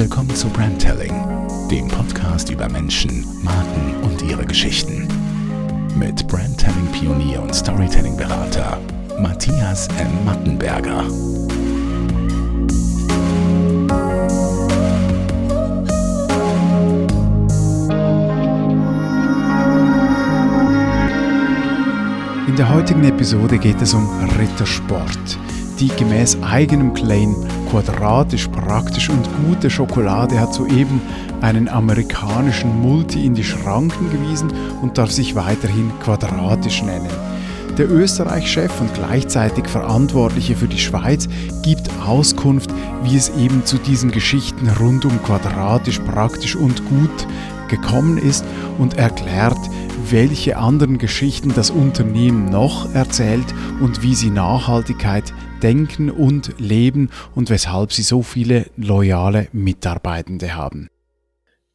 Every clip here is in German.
Willkommen zu Brandtelling, dem Podcast über Menschen, Marken und ihre Geschichten. Mit Brandtelling-Pionier und Storytelling-Berater Matthias M. Mattenberger. In der heutigen Episode geht es um Rittersport, die gemäß eigenem Claim quadratisch, praktisch und gute Schokolade hat soeben einen amerikanischen Multi in die Schranken gewiesen und darf sich weiterhin quadratisch nennen. Der Österreich-Chef und gleichzeitig Verantwortliche für die Schweiz gibt Auskunft, wie es eben zu diesen Geschichten rund um quadratisch, praktisch und gut gekommen ist und erklärt, welche anderen Geschichten das Unternehmen noch erzählt und wie sie Nachhaltigkeit denken und leben und weshalb sie so viele loyale Mitarbeitende haben.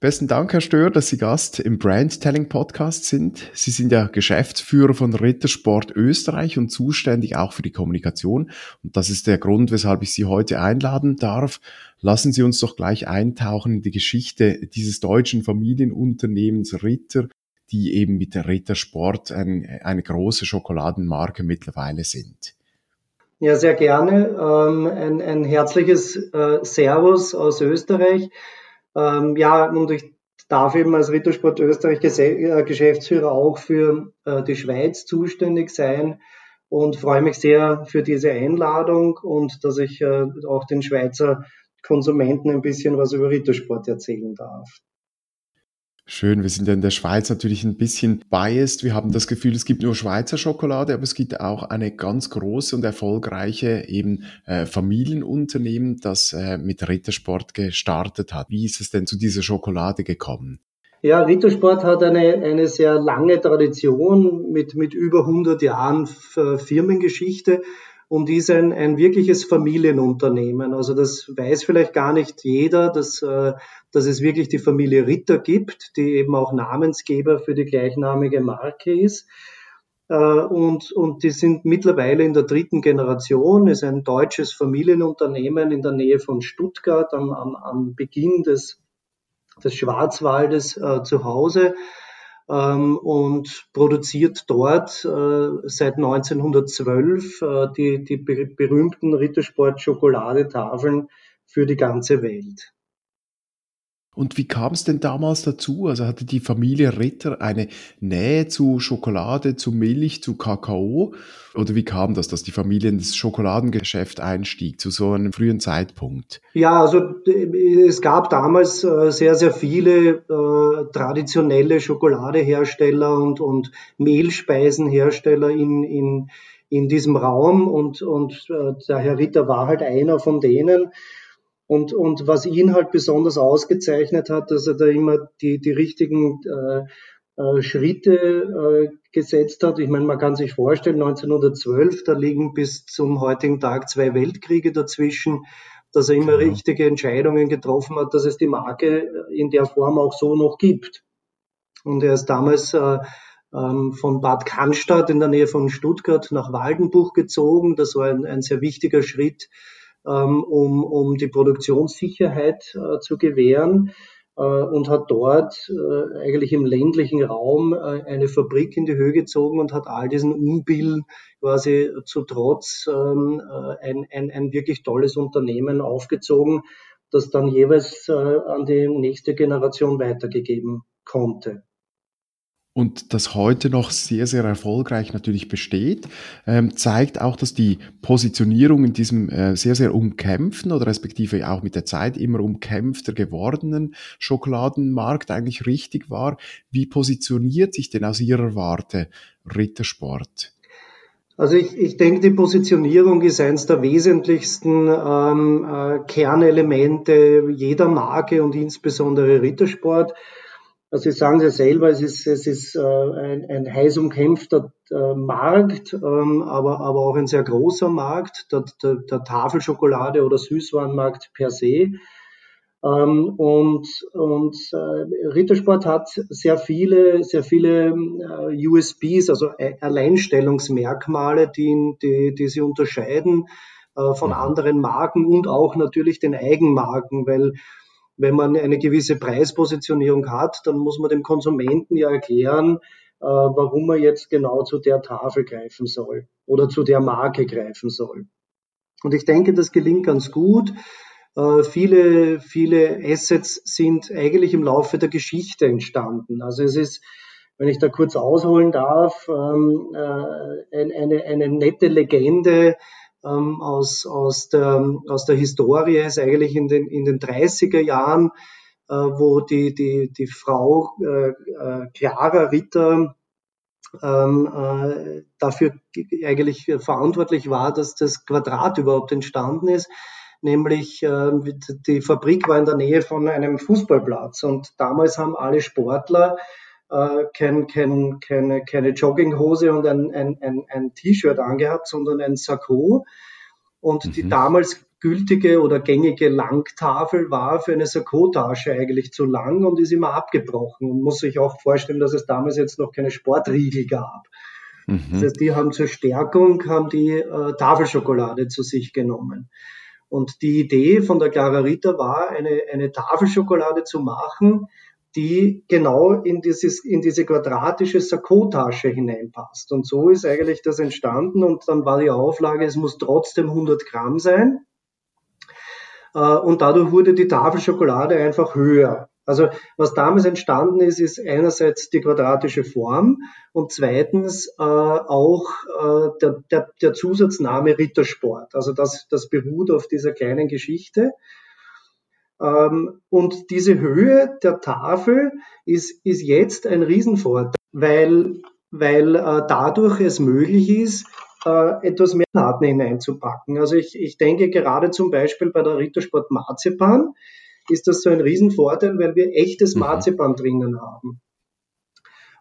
Besten Dank, Herr Stör, dass Sie Gast im Brandtelling Podcast sind. Sie sind ja Geschäftsführer von Rittersport Österreich und zuständig auch für die Kommunikation. Und das ist der Grund, weshalb ich Sie heute einladen darf. Lassen Sie uns doch gleich eintauchen in die Geschichte dieses deutschen Familienunternehmens Ritter die eben mit der Rittersport ein, eine große Schokoladenmarke mittlerweile sind. Ja, sehr gerne. Ähm, ein, ein herzliches äh, Servus aus Österreich. Ähm, ja, und ich darf eben als Rittersport Österreich äh, Geschäftsführer auch für äh, die Schweiz zuständig sein und freue mich sehr für diese Einladung und dass ich auch den Schweizer Konsumenten ein bisschen was über Rittersport erzählen darf. Schön, wir sind ja in der Schweiz natürlich ein bisschen biased. Wir haben das Gefühl, es gibt nur Schweizer Schokolade, aber es gibt auch eine ganz große und erfolgreiche eben äh, Familienunternehmen, das äh, mit Rittersport gestartet hat. Wie ist es denn zu dieser Schokolade gekommen? Ja, Rittersport hat eine, eine sehr lange Tradition mit, mit über 100 Jahren Firmengeschichte und ist ein, ein wirkliches Familienunternehmen. Also das weiß vielleicht gar nicht jeder, dass, äh, dass es wirklich die Familie Ritter gibt, die eben auch Namensgeber für die gleichnamige Marke ist. Äh, und, und die sind mittlerweile in der dritten Generation, ist ein deutsches Familienunternehmen in der Nähe von Stuttgart am, am, am Beginn des, des Schwarzwaldes äh, zu Hause und produziert dort äh, seit 1912 äh, die, die berühmten Rittersport-Schokoladetafeln für die ganze Welt. Und wie kam es denn damals dazu? Also hatte die Familie Ritter eine Nähe zu Schokolade, zu Milch, zu Kakao? Oder wie kam das, dass die Familie in das Schokoladengeschäft einstieg zu so einem frühen Zeitpunkt? Ja, also es gab damals äh, sehr, sehr viele äh, traditionelle Schokoladehersteller und, und Mehlspeisenhersteller in, in, in diesem Raum und, und äh, der Herr Ritter war halt einer von denen. Und, und was ihn halt besonders ausgezeichnet hat, dass er da immer die, die richtigen äh, äh, Schritte äh, gesetzt hat. Ich meine, man kann sich vorstellen, 1912, da liegen bis zum heutigen Tag zwei Weltkriege dazwischen, dass er immer genau. richtige Entscheidungen getroffen hat, dass es die Marke in der Form auch so noch gibt. Und er ist damals äh, ähm, von Bad Cannstatt in der Nähe von Stuttgart nach Waldenbuch gezogen. Das war ein, ein sehr wichtiger Schritt ähm, um, um die Produktionssicherheit äh, zu gewähren äh, und hat dort äh, eigentlich im ländlichen Raum eine Fabrik in die Höhe gezogen und hat all diesen Unbillen quasi zu Trotz ähm, ein, ein, ein wirklich tolles Unternehmen aufgezogen, das dann jeweils an die nächste Generation weitergegeben konnte und das heute noch sehr, sehr erfolgreich natürlich besteht, ähm, zeigt auch, dass die Positionierung in diesem äh, sehr, sehr umkämpften oder respektive auch mit der Zeit immer umkämpfter gewordenen Schokoladenmarkt eigentlich richtig war. Wie positioniert sich denn aus Ihrer Warte Rittersport? Also ich, ich denke, die Positionierung ist eines der wesentlichsten ähm, äh, Kernelemente jeder Marke und insbesondere Rittersport. Also Sie sagen ja selber, es ist, es ist äh, ein, ein heiß umkämpfter äh, Markt, ähm, aber, aber auch ein sehr großer Markt, der, der, der Tafelschokolade oder Süßwarenmarkt per se. Ähm, und und äh, Rittersport hat sehr viele, sehr viele äh, USBs, also Alleinstellungsmerkmale, die, die, die sie unterscheiden äh, von mhm. anderen Marken und auch natürlich den Eigenmarken, weil wenn man eine gewisse Preispositionierung hat, dann muss man dem Konsumenten ja erklären, äh, warum er jetzt genau zu der Tafel greifen soll oder zu der Marke greifen soll. Und ich denke, das gelingt ganz gut. Äh, viele, viele Assets sind eigentlich im Laufe der Geschichte entstanden. Also es ist, wenn ich da kurz ausholen darf, ähm, äh, eine, eine nette Legende ähm, aus, aus, der, aus der Historie ist eigentlich in den, in den 30er Jahren, äh, wo die, die, die Frau Clara Ritter ähm, äh, dafür eigentlich verantwortlich war, dass das Quadrat überhaupt entstanden ist. Nämlich äh, die Fabrik war in der Nähe von einem Fußballplatz und damals haben alle Sportler äh, kein, kein, keine, keine Jogginghose und ein, ein, ein, ein T-Shirt angehabt, sondern ein Sakko. Und mhm. die damals gültige oder gängige Langtafel war für eine Sakkotasche eigentlich zu lang und ist immer abgebrochen. Und muss sich auch vorstellen, dass es damals jetzt noch keine Sportriegel gab. Mhm. Das heißt, die haben zur Stärkung haben die äh, Tafelschokolade zu sich genommen. Und die Idee von der Clara Rita war, eine, eine Tafelschokolade zu machen, die genau in, dieses, in diese quadratische Sakkotasche hineinpasst. Und so ist eigentlich das entstanden. Und dann war die Auflage, es muss trotzdem 100 Gramm sein. Äh, und dadurch wurde die Tafelschokolade einfach höher. Also was damals entstanden ist, ist einerseits die quadratische Form und zweitens äh, auch äh, der, der, der Zusatzname Rittersport. Also das, das beruht auf dieser kleinen Geschichte. Ähm, und diese Höhe der Tafel ist, ist jetzt ein Riesenvorteil, weil, weil äh, dadurch es möglich ist, äh, etwas mehr Daten hineinzupacken. Also ich, ich denke gerade zum Beispiel bei der Rittersport Marzipan ist das so ein Riesenvorteil, weil wir echtes mhm. Marzipan mhm. drinnen haben.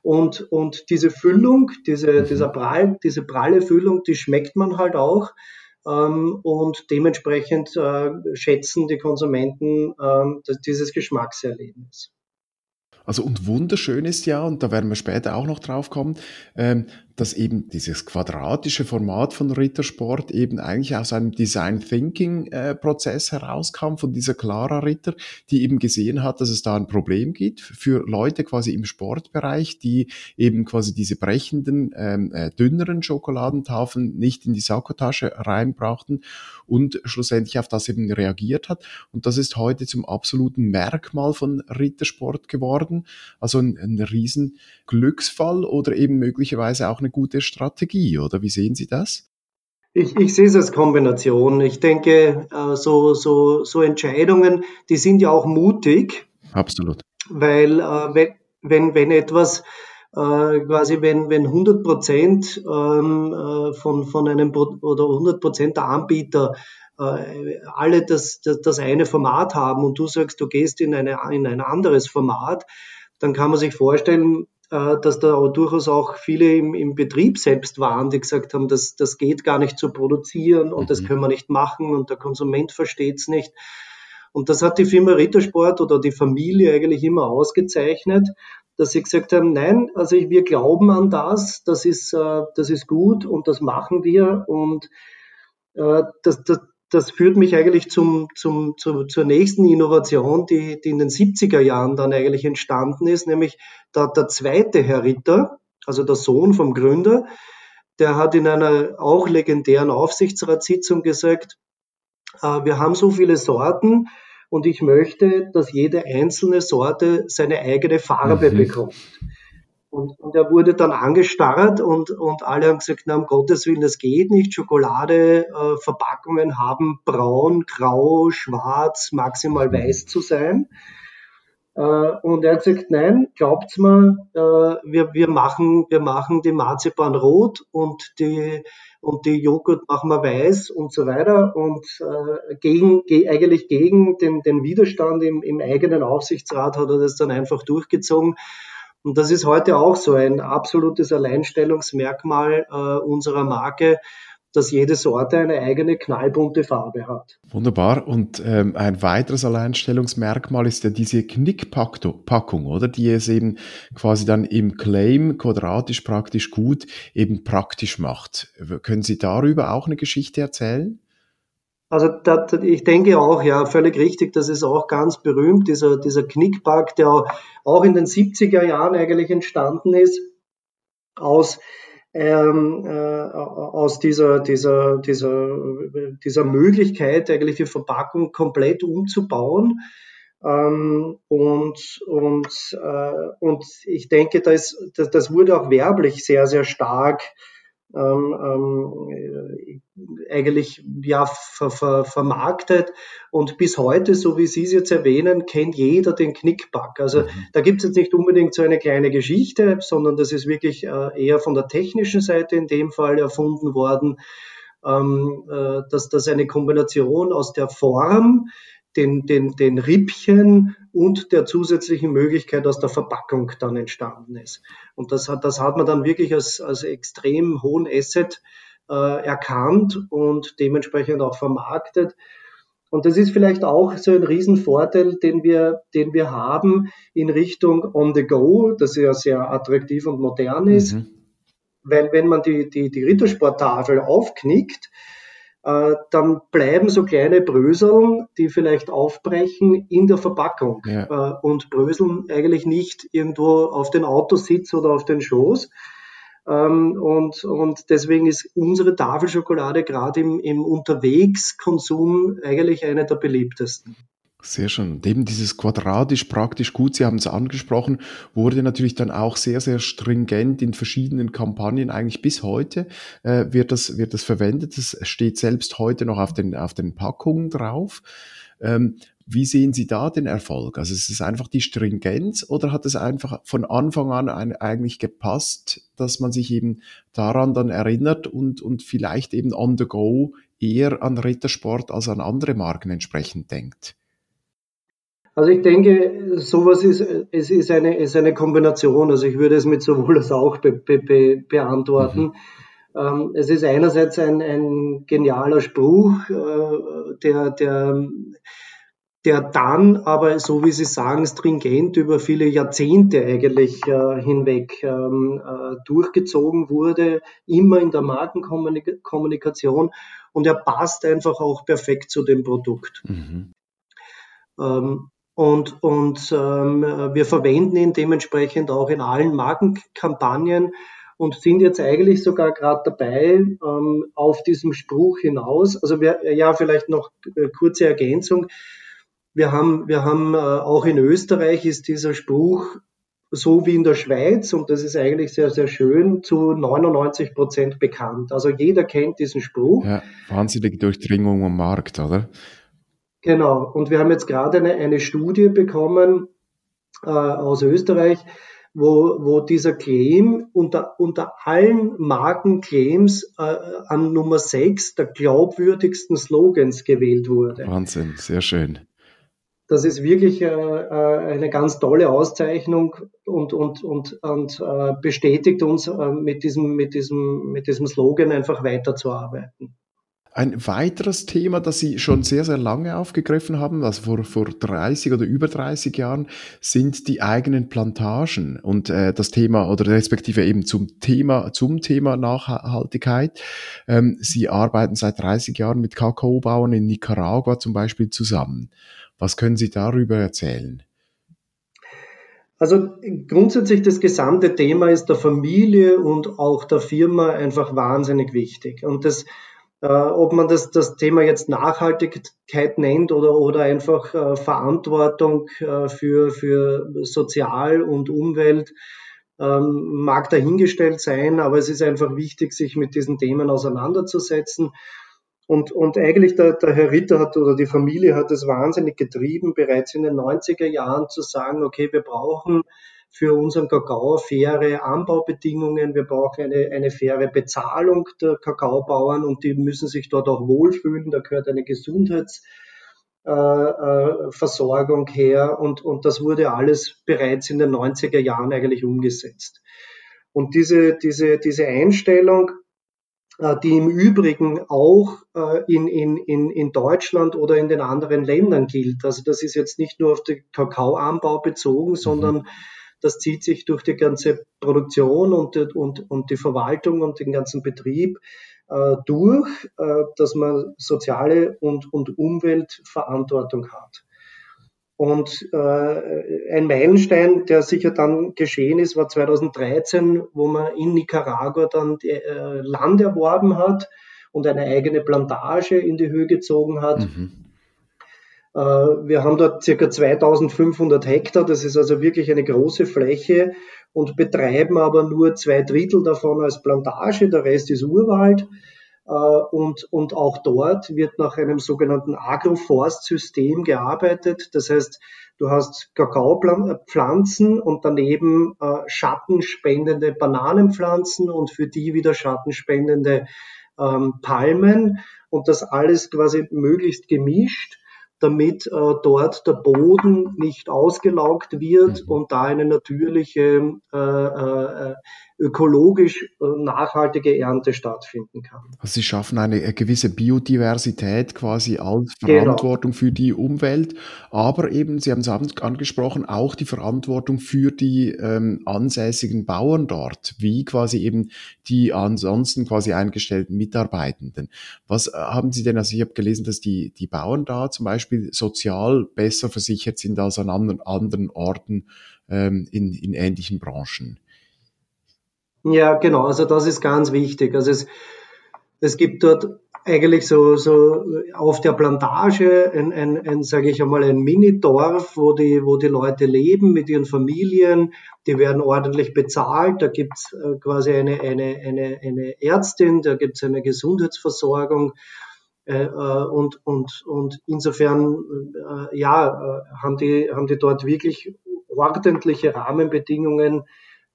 Und, und diese Füllung, diese, mhm. dieser Prall, diese pralle Füllung, die schmeckt man halt auch. Ähm, und dementsprechend äh, schätzen die Konsumenten äh, dieses Geschmackserlebnis. Also und wunderschön ist ja, und da werden wir später auch noch drauf kommen, ähm, dass eben dieses quadratische Format von Rittersport eben eigentlich aus einem Design Thinking äh, Prozess herauskam von dieser Clara Ritter, die eben gesehen hat, dass es da ein Problem gibt für Leute quasi im Sportbereich, die eben quasi diese brechenden, ähm, äh, dünneren Schokoladentafeln nicht in die Sakkotasche reinbrachten und schlussendlich auf das eben reagiert hat. Und das ist heute zum absoluten Merkmal von Rittersport geworden. Also ein, ein riesen Glücksfall oder eben möglicherweise auch eine gute Strategie, oder wie sehen Sie das? Ich, ich sehe es als Kombination. Ich denke, äh, so, so, so Entscheidungen, die sind ja auch mutig. Absolut. Weil äh, wenn, wenn etwas äh, quasi, wenn, wenn 100 Prozent ähm, von, von einem oder 100 Prozent der Anbieter alle das, das, das eine Format haben und du sagst, du gehst in, eine, in ein anderes Format, dann kann man sich vorstellen, dass da auch durchaus auch viele im, im, Betrieb selbst waren, die gesagt haben, das, das geht gar nicht zu produzieren und mhm. das können wir nicht machen und der Konsument versteht es nicht. Und das hat die Firma Rittersport oder die Familie eigentlich immer ausgezeichnet, dass sie gesagt haben, nein, also wir glauben an das, das ist, äh, das ist gut und das machen wir und äh, das, das, das führt mich eigentlich zum, zum, zu, zur nächsten Innovation, die, die in den 70er Jahren dann eigentlich entstanden ist, nämlich der, der zweite Herr Ritter, also der Sohn vom Gründer, der hat in einer auch legendären Aufsichtsratssitzung gesagt, äh, wir haben so viele Sorten und ich möchte, dass jede einzelne Sorte seine eigene Farbe mhm. bekommt. Und, und er wurde dann angestarrt und, und alle haben gesagt, na, um Gottes Willen, das geht nicht. Schokolade, äh, Verpackungen haben braun, grau, schwarz, maximal weiß zu sein. Äh, und er hat gesagt, nein, glaubt's mir, äh, wir, wir, machen, wir machen die Marzipan rot und die, und die Joghurt machen wir weiß und so weiter. Und äh, gegen, ge, eigentlich gegen den, den Widerstand im, im eigenen Aufsichtsrat hat er das dann einfach durchgezogen. Und das ist heute auch so ein absolutes Alleinstellungsmerkmal äh, unserer Marke, dass jede Sorte eine eigene knallbunte Farbe hat. Wunderbar. Und ähm, ein weiteres Alleinstellungsmerkmal ist ja diese Knickpackung, oder? Die es eben quasi dann im Claim quadratisch praktisch gut eben praktisch macht. Können Sie darüber auch eine Geschichte erzählen? Also das, ich denke auch, ja, völlig richtig, das ist auch ganz berühmt, dieser, dieser Knickback, der auch in den 70er Jahren eigentlich entstanden ist, aus, ähm, äh, aus dieser, dieser, dieser, dieser Möglichkeit, eigentlich die Verpackung komplett umzubauen. Ähm, und, und, äh, und ich denke, das, das, das wurde auch werblich sehr, sehr stark ähm, ähm, eigentlich ja ver, ver, vermarktet und bis heute, so wie Sie es jetzt erwähnen, kennt jeder den Knickback. Also mhm. da gibt es jetzt nicht unbedingt so eine kleine Geschichte, sondern das ist wirklich äh, eher von der technischen Seite in dem Fall erfunden worden, ähm, äh, dass das eine Kombination aus der Form, den, den, den Rippchen und der zusätzlichen Möglichkeit aus der Verpackung dann entstanden ist. Und das hat, das hat man dann wirklich als, als extrem hohen Asset äh, erkannt und dementsprechend auch vermarktet. Und das ist vielleicht auch so ein Riesenvorteil, den wir, den wir haben in Richtung On the Go, das ja sehr attraktiv und modern ist. Mhm. Weil wenn man die, die, die Rittersporttafel aufknickt, dann bleiben so kleine Bröseln, die vielleicht aufbrechen in der Verpackung ja. äh, und bröseln eigentlich nicht irgendwo auf den Autositz oder auf den Schoß. Ähm, und, und deswegen ist unsere Tafelschokolade gerade im, im Unterwegskonsum eigentlich eine der beliebtesten. Sehr schön. eben dieses quadratisch praktisch gut, Sie haben es angesprochen, wurde natürlich dann auch sehr, sehr stringent in verschiedenen Kampagnen, eigentlich bis heute äh, wird, das, wird das verwendet. Es steht selbst heute noch auf den, auf den Packungen drauf. Ähm, wie sehen Sie da den Erfolg? Also ist es einfach die Stringenz oder hat es einfach von Anfang an ein, eigentlich gepasst, dass man sich eben daran dann erinnert und, und vielleicht eben on the go eher an Rittersport als an andere Marken entsprechend denkt? Also ich denke, sowas ist, es ist eine, ist eine Kombination. Also ich würde es mit sowohl als auch be, be, be, beantworten. Mhm. Ähm, es ist einerseits ein, ein genialer Spruch, äh, der, der, der dann aber, so wie Sie sagen, stringent über viele Jahrzehnte eigentlich äh, hinweg ähm, äh, durchgezogen wurde, immer in der Markenkommunikation und er passt einfach auch perfekt zu dem Produkt. Mhm. Ähm, und, und ähm, wir verwenden ihn dementsprechend auch in allen Markenkampagnen und sind jetzt eigentlich sogar gerade dabei ähm, auf diesem Spruch hinaus. Also wir, ja, vielleicht noch äh, kurze Ergänzung. Wir haben, wir haben äh, auch in Österreich ist dieser Spruch so wie in der Schweiz, und das ist eigentlich sehr, sehr schön, zu 99 Prozent bekannt. Also jeder kennt diesen Spruch. Ja, wahnsinnige Durchdringung am Markt, oder? Genau. Und wir haben jetzt gerade eine, eine Studie bekommen äh, aus Österreich, wo, wo dieser Claim unter, unter allen Markenclaims äh, an Nummer 6 der glaubwürdigsten Slogans gewählt wurde. Wahnsinn, sehr schön. Das ist wirklich äh, äh eine ganz tolle Auszeichnung und, und, und, und äh, bestätigt uns, äh, mit, diesem, mit, diesem, mit diesem Slogan einfach weiterzuarbeiten. Ein weiteres Thema, das Sie schon sehr, sehr lange aufgegriffen haben, also vor, vor 30 oder über 30 Jahren, sind die eigenen Plantagen und äh, das Thema oder respektive eben zum Thema, zum Thema Nachhaltigkeit. Ähm, Sie arbeiten seit 30 Jahren mit Kakaobauern in Nicaragua zum Beispiel zusammen. Was können Sie darüber erzählen? Also grundsätzlich das gesamte Thema ist der Familie und auch der Firma einfach wahnsinnig wichtig. Und das ob man das, das Thema jetzt Nachhaltigkeit nennt oder, oder einfach äh, Verantwortung äh, für, für Sozial und Umwelt, ähm, mag dahingestellt sein, aber es ist einfach wichtig, sich mit diesen Themen auseinanderzusetzen. Und, und eigentlich der, der Herr Ritter hat oder die Familie hat es wahnsinnig getrieben, bereits in den 90er Jahren zu sagen, okay, wir brauchen für unseren Kakao faire Anbaubedingungen. Wir brauchen eine, eine faire Bezahlung der Kakaobauern und die müssen sich dort auch wohlfühlen. Da gehört eine Gesundheitsversorgung äh, äh, her und, und das wurde alles bereits in den 90er Jahren eigentlich umgesetzt. Und diese, diese, diese Einstellung, äh, die im Übrigen auch in, in, in, in Deutschland oder in den anderen Ländern gilt. Also das ist jetzt nicht nur auf den Kakaoanbau bezogen, mhm. sondern das zieht sich durch die ganze Produktion und, und, und die Verwaltung und den ganzen Betrieb. äh, durch, äh, dass man soziale und, und Umweltverantwortung hat. Und äh, ein Meilenstein, der sicher dann geschehen ist, war 2013, wo man in Nicaragua dann äh, Land erworben hat und eine eigene Plantage in die Höhe gezogen hat. Mhm. Äh, wir haben dort circa 2500 Hektar, das ist also wirklich eine große Fläche und betreiben aber nur zwei Drittel davon als Plantage, der Rest ist Urwald. Äh, und, und auch dort wird nach einem sogenannten Agroforstsystem gearbeitet. Das heißt, du hast Kakaopflanzen und daneben äh, schattenspendende Bananenpflanzen und für die wieder schattenspendende ähm, Palmen und das alles quasi möglichst gemischt damit äh, dort der Boden nicht ausgelaugt wird mhm. und da eine natürliche äh, äh, ökologisch äh, nachhaltige Ernte stattfinden kann. Also Sie schaffen eine, gewisse Biodiversität quasi als genau. Verantwortung genau. für die Umwelt, aber eben, Sie haben es angesprochen, auch die Verantwortung für die ähm, ansässigen Bauern dort, wie quasi eben die ansonsten quasi eingestellten Mitarbeitenden. Was äh, haben Sie denn, also ich habe gelesen, dass die, die Bauern da zum Beispiel sozial besser versichert sind als an anderen, anderen Orten ähm, in, in ähnlichen Branchen. Ja, genau. Also das ist ganz wichtig. Also es, es gibt dort eigentlich so, so auf der Plantage ein, ein, ein sage ich einmal, ein Mini-Dorf, wo die, wo die Leute leben mit ihren Familien. Die werden ordentlich bezahlt. Da gibt's äh, quasi eine, eine, eine, eine Ärztin, da gibt's eine Gesundheitsversorgung. Äh, äh, und, und, und insofern, ja, haben die, haben die dort wirklich ordentliche Rahmenbedingungen,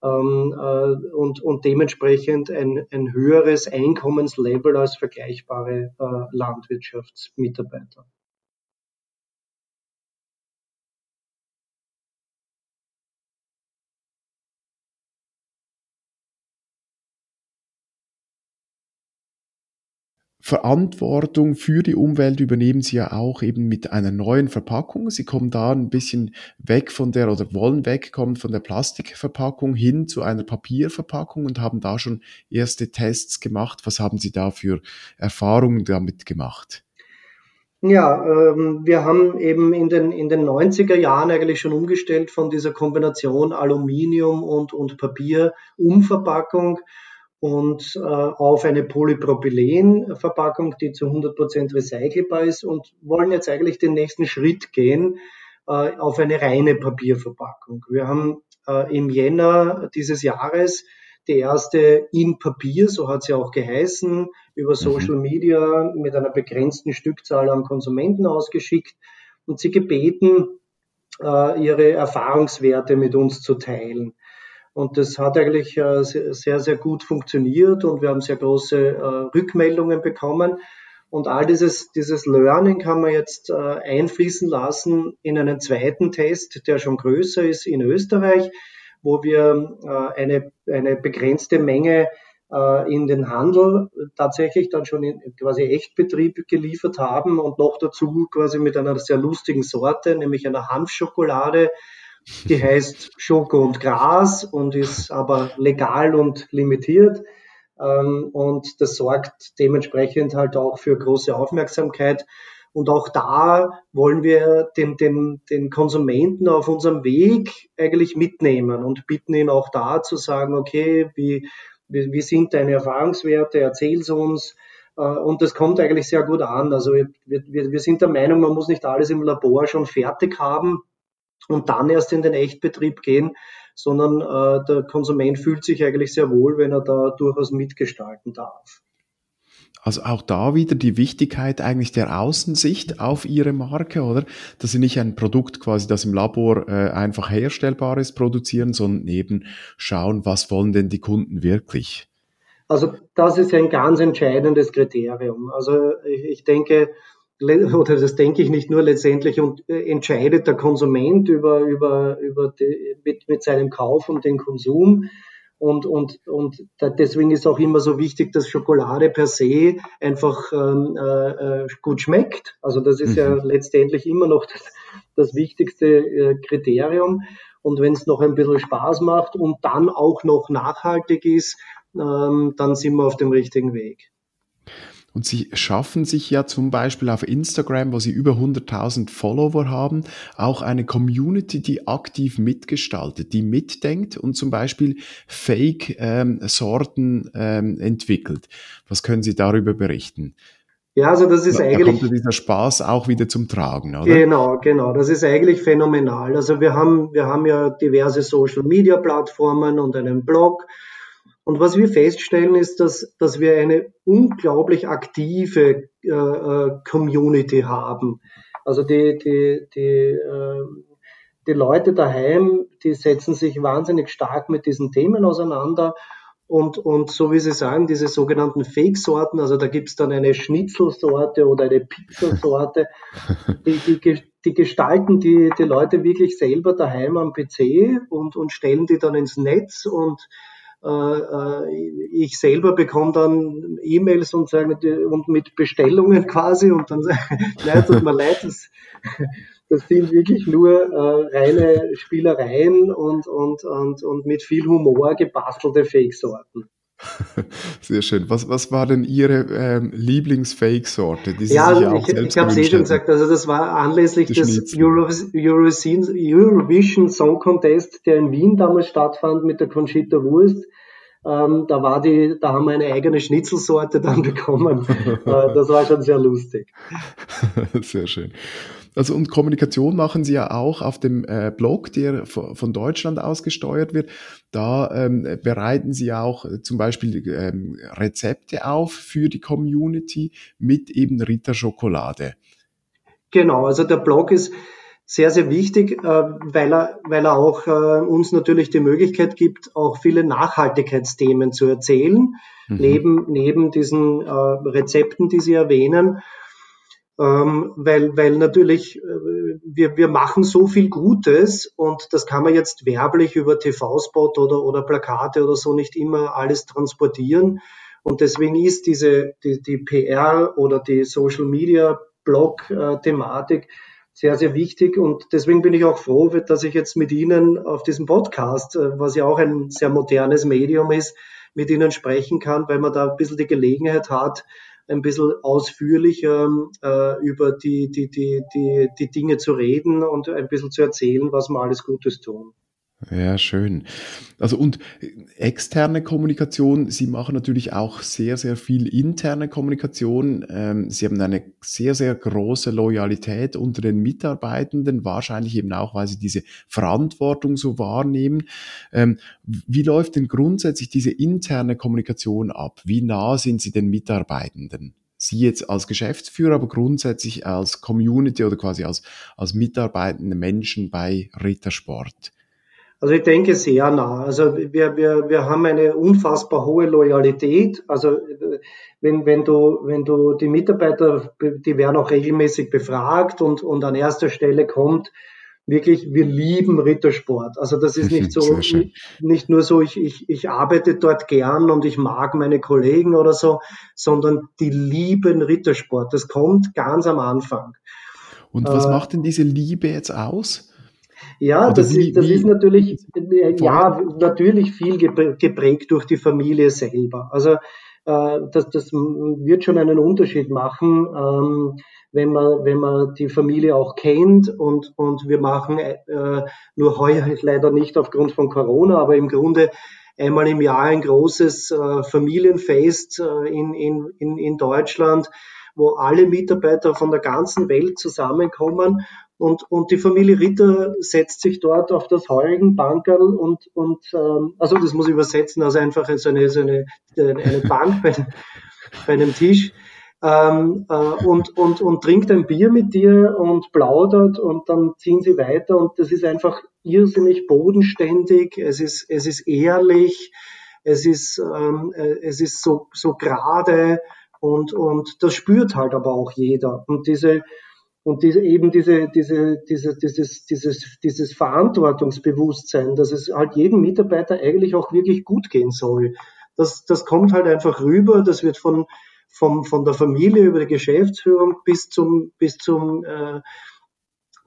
ähm, äh, und, und dementsprechend ein, ein höheres Einkommenslevel als vergleichbare äh, Landwirtschaftsmitarbeiter. Verantwortung für die Umwelt übernehmen sie ja auch eben mit einer neuen Verpackung. Sie kommen da ein bisschen weg von der oder wollen wegkommen von der Plastikverpackung hin zu einer Papierverpackung und haben da schon erste Tests gemacht. Was haben Sie da für Erfahrungen damit gemacht? Ja, ähm, wir haben eben in den, in den 90er Jahren eigentlich schon umgestellt von dieser Kombination Aluminium und, und Papier-Umverpackung und äh, auf eine Polypropylen-Verpackung, die zu 100% recycelbar ist und wollen jetzt eigentlich den nächsten Schritt gehen äh, auf eine reine Papierverpackung. Wir haben äh, im Jänner dieses Jahres die erste in Papier, so hat sie auch geheißen, über mhm. Social Media mit einer begrenzten Stückzahl an Konsumenten ausgeschickt und sie gebeten, äh, ihre Erfahrungswerte mit uns zu teilen. Und das hat eigentlich äh, sehr, sehr gut funktioniert und wir haben sehr große äh, Rückmeldungen bekommen. Und all dieses, dieses Learning kann man jetzt äh, einfließen lassen in einen zweiten Test, der schon größer ist in Österreich, wo wir eine, eine begrenzte Menge in den Handel tatsächlich dann schon in quasi Echtbetrieb geliefert haben und noch dazu quasi mit einer sehr lustigen Sorte, nämlich einer Hanfschokolade, die heißt Schoko und Gras und ist aber legal und limitiert. Ähm, und das sorgt dementsprechend halt auch für große Aufmerksamkeit. Und auch da wollen wir den, den, den Konsumenten auf unserem Weg eigentlich mitnehmen und bitten ihn auch da zu sagen, okay, wie, wie, wie sind deine Erfahrungswerte, erzähl's uns. Äh, und das kommt eigentlich sehr gut an. Also wir, wir, wir sind der Meinung, man muss nicht alles im Labor schon fertig haben und dann erst in den Echtbetrieb gehen, sondern äh, der Konsument fühlt sich eigentlich sehr wohl, wenn er da durchaus mitgestalten darf. Also auch da wieder die Wichtigkeit eigentlich der Außensicht auf Ihre Marke, oder? Dass Sie nicht ein Produkt quasi, das im Labor äh, einfach herstellbar ist, produzieren, sondern eben schauen, was wollen denn die Kunden wirklich? Also das ist ein ganz entscheidendes Kriterium. Also ich, ich denke, oder das denke ich nicht nur letztendlich und äh, entscheidet der Konsument über, über, über die, mit, mit seinem Kauf und den Konsum. Und, und, und deswegen ist auch immer so wichtig, dass Schokolade per se einfach ähm, äh, äh, gut schmeckt. Also das ist mhm. ja letztendlich immer noch das, das wichtigste äh, Kriterium. Und wenn es noch ein bisschen Spaß macht und dann auch noch nachhaltig ist, ähm, dann sind wir auf dem richtigen Weg. Und Sie schaffen sich ja zum Beispiel auf Instagram, wo Sie über 100.000 Follower haben, auch eine Community, die aktiv mitgestaltet, die mitdenkt und zum Beispiel Fake-Sorten ähm, ähm, entwickelt. Was können Sie darüber berichten? Ja, also das ist da, eigentlich. Da kommt dieser Spaß auch wieder zum Tragen, oder? Genau, genau. Das ist eigentlich phänomenal. Also wir haben, wir haben ja diverse Social Media Plattformen und einen Blog. Und was wir feststellen ist, dass, dass wir eine unglaublich aktive äh, äh Community haben. Also die, die, die, äh, die Leute daheim, die setzen sich wahnsinnig stark mit diesen Themen auseinander. Und, und so wie Sie sagen, diese sogenannten Fake-Sorten, also da gibt's dann eine Schnitzelsorte oder eine Pizzasorte, die, die, die gestalten die, die Leute wirklich selber daheim am PC und, und stellen die dann ins Netz und ich selber bekomme dann E-Mails und, und mit Bestellungen quasi und dann nein, tut mir leid, das, das sind wirklich nur äh, reine Spielereien und, und, und, und mit viel Humor gebastelte Fake-Sorten. Sehr schön. Was, was war denn Ihre ähm, Lieblings-Fake-Sorte? Ja, ja ich, ich habe es eh schon gesagt. Also das war anlässlich des Eurovision, Eurovision Song Contest, der in Wien damals stattfand mit der Conchita Wurst. Ähm, da war die, da haben wir eine eigene Schnitzelsorte dann bekommen. äh, das war schon sehr lustig. Sehr schön. Also und Kommunikation machen Sie ja auch auf dem äh, Blog, der von Deutschland aus gesteuert wird. Da ähm, bereiten Sie auch äh, zum Beispiel ähm, Rezepte auf für die Community mit eben Ritter Schokolade. Genau, also der Blog ist sehr, sehr wichtig, äh, weil, er, weil er auch äh, uns natürlich die Möglichkeit gibt, auch viele Nachhaltigkeitsthemen zu erzählen, mhm. neben, neben diesen Rezepten, die Sie erwähnen ähm, weil, weil natürlich äh, wir, wir machen so viel Gutes und das kann man jetzt werblich über TV-Spot oder, oder Plakate oder so nicht immer alles transportieren. Und deswegen ist diese die, die PR oder die Social Media Blog-Thematik sehr, sehr wichtig. Und deswegen bin ich auch froh, dass ich jetzt mit Ihnen auf diesem Podcast, äh, was ja auch ein sehr modernes Medium ist, mit Ihnen sprechen kann, weil man da ein bisschen die Gelegenheit hat, ein bisschen ausführlicher äh, über die, die, die, die, die Dinge zu reden und ein bisschen zu erzählen, was wir alles Gutes tun. Ja, schön. Also und externe Kommunikation, Sie machen natürlich auch sehr, sehr viel interne Kommunikation. Ähm, Sie haben eine sehr, sehr große Loyalität unter den Mitarbeitenden, wahrscheinlich eben auch, weil Sie diese Verantwortung so wahrnehmen. Ähm, wie läuft denn grundsätzlich diese interne Kommunikation ab? Wie nah sind Sie den Mitarbeitenden? Sie jetzt als Geschäftsführer, aber grundsätzlich als Community oder quasi als, als mitarbeitende Menschen bei Rittersport. Also ich denke sehr nah. Also wir, wir, wir haben eine unfassbar hohe Loyalität. Also wenn, wenn, du, wenn du die Mitarbeiter, die werden auch regelmäßig befragt und, und an erster Stelle kommt, wirklich, wir lieben Rittersport. Also das ist nicht so, nicht nur so, ich, ich, ich arbeite dort gern und ich mag meine Kollegen oder so, sondern die lieben Rittersport. Das kommt ganz am Anfang. Und was äh, macht denn diese Liebe jetzt aus? Ja, das, wie, ist, das wie, ist natürlich, äh, ja, natürlich viel geprägt durch die Familie selber. Also äh, das, das wird schon einen Unterschied machen, ähm, wenn man, wenn man die Familie auch kennt und, und wir machen äh, nur heuer leider nicht aufgrund von Corona, aber im Grunde einmal im Jahr ein großes äh, Familienfest äh, in, in, in, in Deutschland, wo alle Mitarbeiter von der ganzen Welt zusammenkommen und, und die Familie Ritter setzt sich dort auf das Heugenbankerl und, und ähm, also das muss ich übersetzen, also einfach so eine, so eine, eine Bank bei, bei einem Tisch ähm, äh, und, und, und trinkt ein Bier mit dir und plaudert und dann ziehen sie weiter und das ist einfach irrsinnig bodenständig, es ist, es ist ehrlich, es ist, ähm, äh, es ist so, so gerade und, und das spürt halt aber auch jeder. Und diese, und diese, eben diese, diese, diese, dieses, dieses, dieses Verantwortungsbewusstsein, dass es halt jedem Mitarbeiter eigentlich auch wirklich gut gehen soll. Das, das kommt halt einfach rüber. Das wird von, vom, von der Familie über die Geschäftsführung bis zum, bis zum, äh,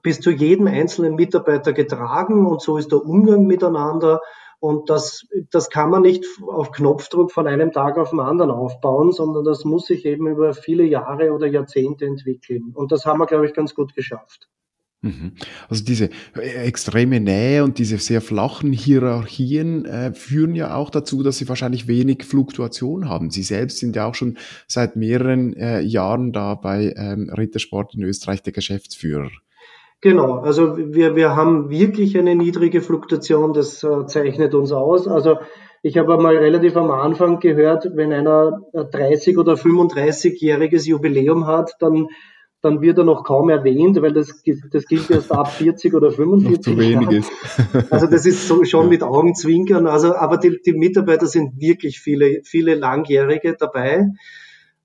bis zu jedem einzelnen Mitarbeiter getragen und so ist der Umgang miteinander Und das, das kann man nicht auf Knopfdruck von einem Tag auf den anderen aufbauen, sondern das muss sich eben über viele Jahre oder Jahrzehnte entwickeln. Und das haben wir, glaube ich, ganz gut geschafft. Mhm. Also diese äh, extreme Nähe und diese sehr flachen Hierarchien äh, führen ja auch dazu, dass sie wahrscheinlich wenig Fluktuation haben. Sie selbst sind ja auch schon seit mehreren äh, Jahren da bei ähm, Rittersport in Österreich der Geschäftsführer. Genau, also wir, wir haben wirklich eine niedrige Fluktuation, das äh, zeichnet uns aus. Also ich habe einmal relativ am Anfang gehört, wenn einer 30 oder 35-jähriges Jubiläum hat, dann dann wird er noch kaum erwähnt, weil das, das gilt erst ab 40 oder 45 zu wenig ist. Also das ist so schon mit Augenzwinkern. Also, aber die, die Mitarbeiter sind wirklich viele, viele Langjährige dabei.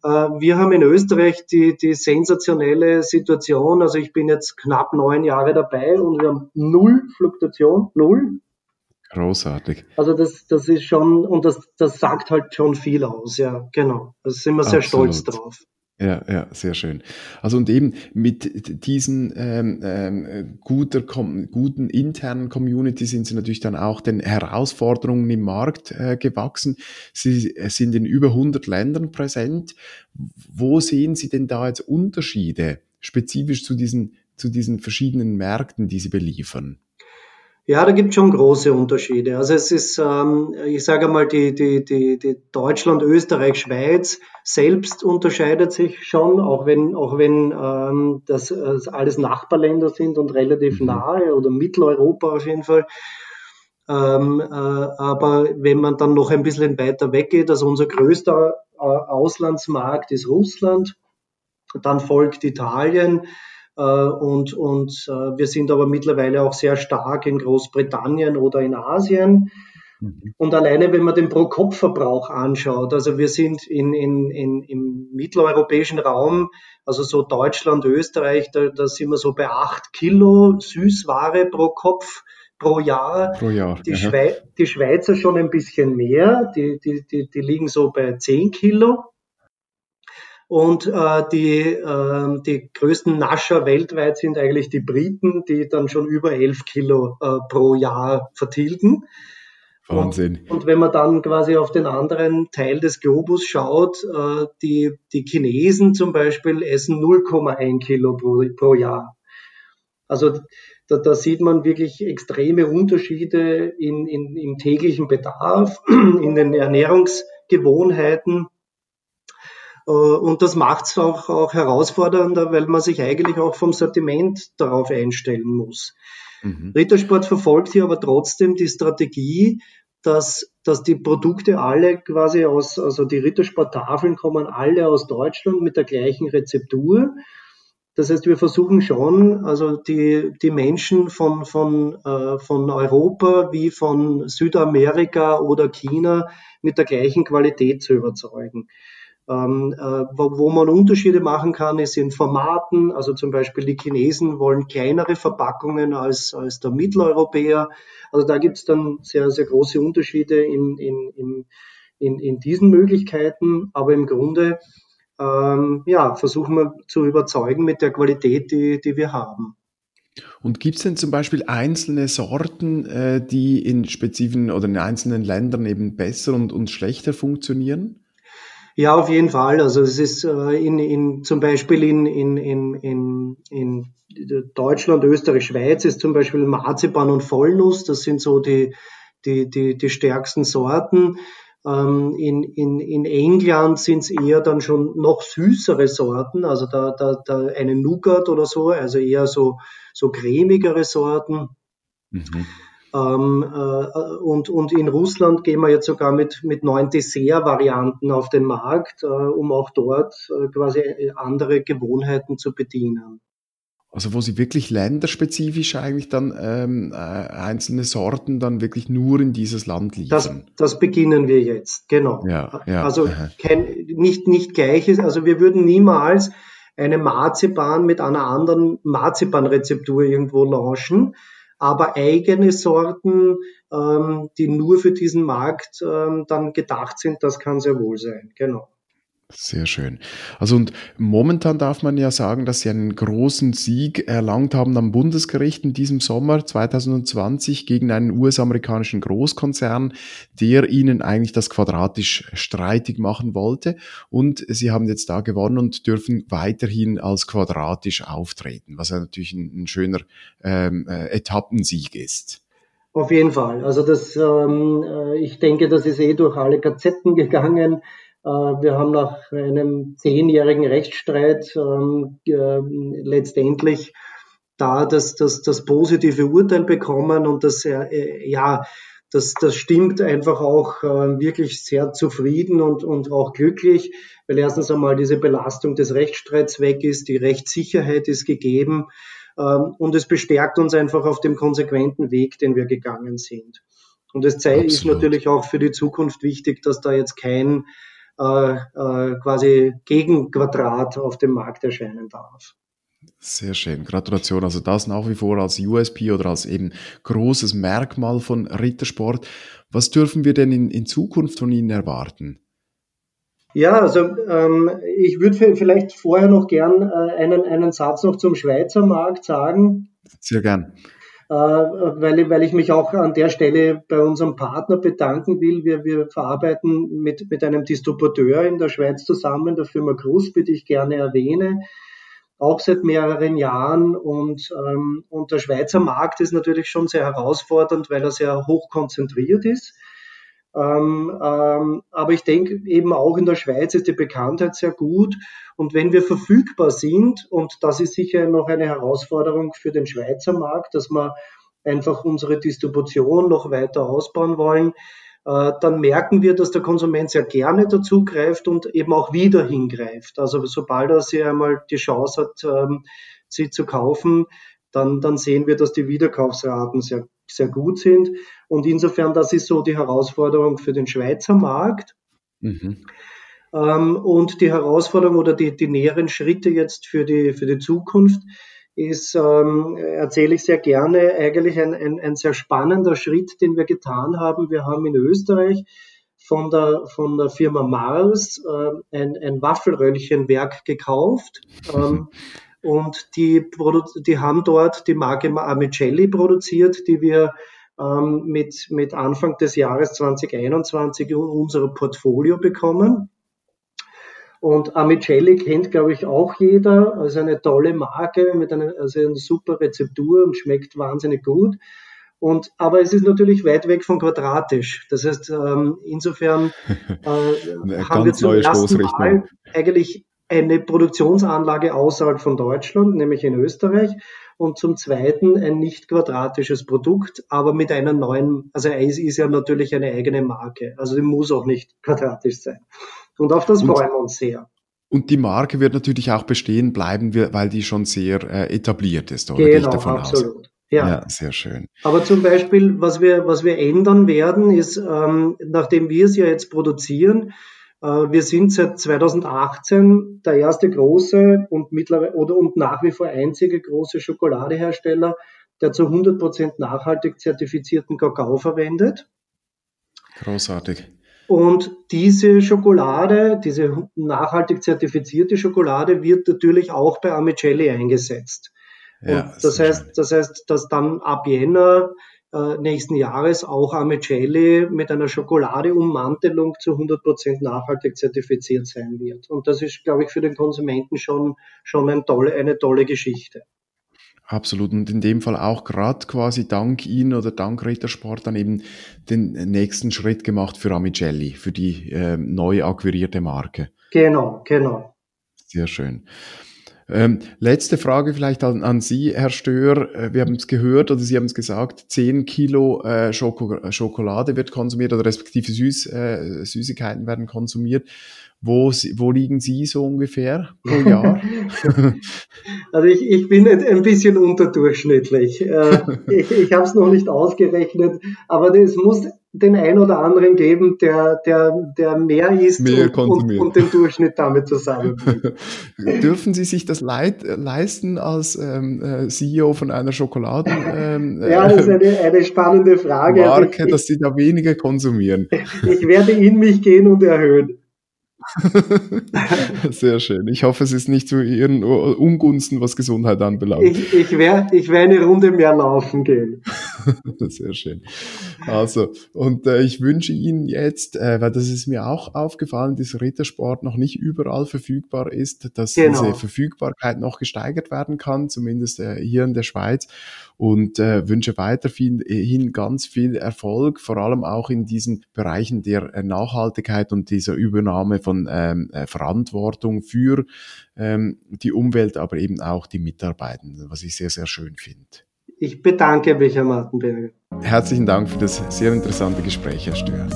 Äh, wir haben in Österreich die, die sensationelle Situation. Also ich bin jetzt knapp neun Jahre dabei und wir haben null Fluktuation, null. Großartig. Also das, das ist schon, und das, das sagt halt schon viel aus, ja, genau. Da sind wir sehr Absolut. stolz drauf. Ja, ja, sehr schön. Also und eben mit diesen ähm, ähm, guter, guten internen Community sind Sie natürlich dann auch den Herausforderungen im Markt äh, gewachsen. Sie sind in über 100 Ländern präsent. Wo sehen Sie denn da jetzt Unterschiede spezifisch zu diesen, zu diesen verschiedenen Märkten, die Sie beliefern? Ja, da gibt es schon große Unterschiede. Also es ist, ähm, ich sage mal, die, die, die, die Deutschland, Österreich, Schweiz selbst unterscheidet sich schon, auch wenn, auch wenn ähm, das, das alles Nachbarländer sind und relativ mhm. nahe oder Mitteleuropa auf jeden Fall. Ähm, äh, aber wenn man dann noch ein bisschen weiter weggeht, also unser größter äh, Auslandsmarkt ist Russland, dann folgt Italien, und, und äh, wir sind aber mittlerweile auch sehr stark in Großbritannien oder in Asien. Mhm. Und alleine, wenn man den Pro-Kopf-Verbrauch anschaut, also wir sind in, in, in, im mitteleuropäischen Raum, also so Deutschland, Österreich, da, da sind wir so bei acht Kilo Süßware pro Kopf pro Jahr. Pro Jahr. Die, Schweiz, die Schweizer schon ein bisschen mehr, die, die, die, die liegen so bei zehn Kilo. Und äh, die, äh, die größten Nascher weltweit sind eigentlich die Briten, die dann schon über 11 Kilo äh, pro Jahr vertilgen. Wahnsinn. Und, und, wenn man dann quasi auf den anderen Teil des Globus schaut, äh, die, die Chinesen zum Beispiel essen 0,1 Kilo pro, pro Jahr. Also da, da sieht man wirklich extreme Unterschiede in, in, im täglichen Bedarf, in den Ernährungsgewohnheiten äh, und das macht es auch, auch herausfordernder, weil man sich eigentlich auch vom Sortiment darauf einstellen muss. Mhm. Rittersport verfolgt hier aber trotzdem die Strategie, dass, dass die Produkte alle quasi aus, also die Rittersporttafeln kommen alle aus Deutschland mit der gleichen Rezeptur. Das heißt, wir versuchen schon, also die, die Menschen von, von, äh, von Europa wie von Südamerika oder China mit der gleichen Qualität zu überzeugen. Ähm, äh, wo, wo, man Unterschiede machen kann, ist in Formaten. Also zum Beispiel die Chinesen wollen kleinere Verpackungen als, als der Mitteleuropäer. Also da gibt es dann sehr, sehr große Unterschiede in, in, in, in, diesen Möglichkeiten. Aber im Grunde ähm, ja, versuchen wir zu überzeugen mit der Qualität, die, die wir haben. Und gibt es denn zum Beispiel einzelne Sorten, äh, die in spezifischen oder in einzelnen Ländern eben besser und, und schlechter funktionieren? Ja, auf jeden Fall. Also es ist äh, in, in, zum Beispiel in, in, in, in, Deutschland, Österreich, Schweiz ist zum Beispiel Marzipan und Vollnuss. Das sind so die, die, die, die stärksten Sorten. Ähm, in, in, in England sind es eher dann schon noch süßere Sorten, also da, da, da eine Nougat oder so, also eher so, so cremigere Sorten. Mhm. Ähm, äh, und, und in Russland gehen wir jetzt sogar mit, mit neuen Dessert-Varianten auf den Markt, äh, um auch dort äh, quasi andere Gewohnheiten zu bedienen. Also wo sie wirklich länderspezifisch eigentlich dann ähm, äh, einzelne Sorten dann wirklich nur in dieses Land liefern. Das, das beginnen wir jetzt, genau. Ja, ja, also kein, nicht, nicht gleiches, also wir würden niemals eine Marzipan mit einer anderen Marzipan-Rezeptur irgendwo launchen, aber eigene Sorten, ähm, die nur für diesen Markt ähm, dann gedacht sind, das kann sehr wohl sein, genau. Sehr schön. Also und momentan darf man ja sagen, dass Sie einen großen Sieg erlangt haben am Bundesgericht in diesem Sommer 2020 gegen einen US-amerikanischen Großkonzern, der Ihnen eigentlich das quadratisch streitig machen wollte. Und Sie haben jetzt da gewonnen und dürfen weiterhin als quadratisch auftreten, was ja natürlich ein, ein schöner ähm, äh, Etappensieg ist. Auf jeden Fall. Also das, ähm, äh, ich denke, das ist eh durch alle Gazetten gegangen. Äh, wir haben nach einem zehnjährigen Rechtsstreit ähm, äh, letztendlich da das, das, das positive Urteil bekommen und das, äh, ja, das, das stimmt einfach auch äh, wirklich sehr zufrieden und, und auch glücklich, weil erstens einmal diese Belastung des Rechtsstreits weg ist, die Rechtssicherheit ist gegeben ähm, und es bestärkt uns einfach auf dem konsequenten Weg, den wir gegangen sind. Und es ist natürlich auch für die Zukunft wichtig, dass da jetzt kein äh, äh, quasi Gegenquadrat auf dem Markt erscheinen darf. Sehr schön, Gratulation. Also das nach wie vor als USP oder als eben großes Merkmal von Rittersport. Was dürfen wir denn in, in Zukunft von Ihnen erwarten? Ja, also ähm, ich würde vielleicht vorher noch gern äh, einen, einen Satz noch zum Schweizer Markt sagen. Sehr gern. Äh, weil, weil ich mich auch an der Stelle bei unserem Partner bedanken will. Wir, wir verarbeiten mit, mit einem Distributeur in der Schweiz zusammen, der Firma Kruspe, die ich gerne erwähne, auch seit mehreren Jahren. Und, ähm, und der Schweizer Markt ist natürlich schon sehr herausfordernd, weil er sehr hoch konzentriert ist. Ähm, ähm, aber ich denke eben auch in der Schweiz ist die Bekanntheit sehr gut. Und wenn wir verfügbar sind, und das ist sicher noch eine Herausforderung für den Schweizer Markt, dass wir einfach unsere Distribution noch weiter ausbauen wollen, äh, dann merken wir, dass der Konsument sehr gerne dazugreift und eben auch wieder hingreift. Also sobald er sich einmal die Chance hat, ähm, sie zu kaufen, dann, dann sehen wir, dass die Wiederkaufsraten sehr sehr gut sind. Und insofern, das ist so die Herausforderung für den Schweizer Markt. Mhm. Ähm, und die Herausforderung oder die, die näheren Schritte jetzt für die, für die Zukunft ist, ähm, erzähle ich sehr gerne, eigentlich ein, ein, ein sehr spannender Schritt, den wir getan haben. Wir haben in Österreich von der, von der Firma Mars äh, ein, ein Waffelröllchenwerk gekauft. Ähm, und die, die haben dort die Marke Amicelli produziert, die wir ähm, mit, mit Anfang des Jahres 2021 in unser Portfolio bekommen. Und Amicelli kennt, glaube ich, auch jeder. Also eine tolle Marke mit einer, also eine super Rezeptur und schmeckt wahnsinnig gut. Und, aber es ist natürlich weit weg von quadratisch. Das heißt, ähm, insofern äh, haben wir zum ersten Mal eigentlich eine Produktionsanlage außerhalb von Deutschland, nämlich in Österreich, und zum Zweiten ein nicht quadratisches Produkt, aber mit einer neuen, also Eis ist ja natürlich eine eigene Marke, also die muss auch nicht quadratisch sein. Und auf das und, freuen wir uns sehr. Und die Marke wird natürlich auch bestehen bleiben, weil die schon sehr äh, etabliert ist, oder? Genau, absolut. Aus? Ja. ja. sehr schön. Aber zum Beispiel, was wir, was wir ändern werden, ist, ähm, nachdem wir es ja jetzt produzieren, wir sind seit 2018 der erste große und mittlerweile oder und nach wie vor einzige große Schokoladehersteller, der zu 100% nachhaltig zertifizierten Kakao verwendet. Großartig. Und diese Schokolade, diese nachhaltig zertifizierte Schokolade wird natürlich auch bei Amicelli eingesetzt. Ja, und das heißt, das heißt, dass dann ab Jänner äh, nächsten Jahres auch Amicelli mit einer Schokoladeummantelung zu 100% nachhaltig zertifiziert sein wird. Und das ist, glaube ich, für den Konsumenten schon, schon ein tolle, eine tolle Geschichte. Absolut. Und in dem Fall auch gerade quasi dank Ihnen oder dank Rittersport dann eben den nächsten Schritt gemacht für Amicelli, für die äh, neu akquirierte Marke. Genau, genau. Sehr schön. Ähm, letzte Frage vielleicht an, an Sie, Herr Stör. Äh, wir haben es gehört oder Sie haben es gesagt, 10 Kilo äh, Schoko Schokolade wird konsumiert oder respektive Süß, äh, Süßigkeiten werden konsumiert. Wo, wo liegen Sie so ungefähr pro Jahr? also ich, ich bin ein bisschen unterdurchschnittlich. Äh, ich ich habe es noch nicht ausgerechnet, aber es muss den ein oder anderen geben, der, der, der mehr isst mehr und, und, und, den Durchschnitt damit zusammenbringt. Dürfen Sie sich das leid, leisten als ähm, äh, CEO von einer Schokoladen? Ähm, ja, das ist eine, eine spannende Frage. Marke, ich, dass Sie da weniger konsumieren. Ich werde in mich gehen und erhöhen. Sehr schön. Ich hoffe, es ist nicht zu Ihren Ungunsten, was Gesundheit anbelangt. Ich, ich werde ich wär eine Runde mehr laufen gehen. Sehr schön. Also, und äh, ich wünsche Ihnen jetzt, äh, weil das ist mir auch aufgefallen, dass Rittersport noch nicht überall verfügbar ist, dass genau. diese Verfügbarkeit noch gesteigert werden kann, zumindest äh, hier in der Schweiz. Und äh, wünsche weiterhin ganz viel Erfolg, vor allem auch in diesen Bereichen der äh, Nachhaltigkeit und dieser Übernahme von ähm, äh, Verantwortung für ähm, die Umwelt, aber eben auch die Mitarbeitenden, was ich sehr, sehr schön finde. Ich bedanke mich, Herr Martenberger. Herzlichen Dank für das sehr interessante Gespräch, Herr Stör.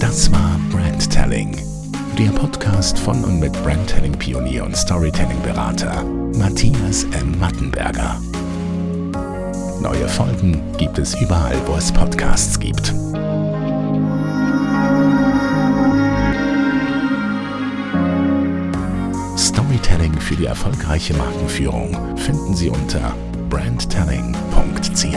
Das war Brandtelling, der Podcast von und mit Brandtelling-Pionier und Storytelling-Berater Matthias M. Mattenberger. Neue Folgen gibt es überall, wo es Podcasts gibt. Storytelling für die erfolgreiche Markenführung finden Sie unter brandtelling.ch.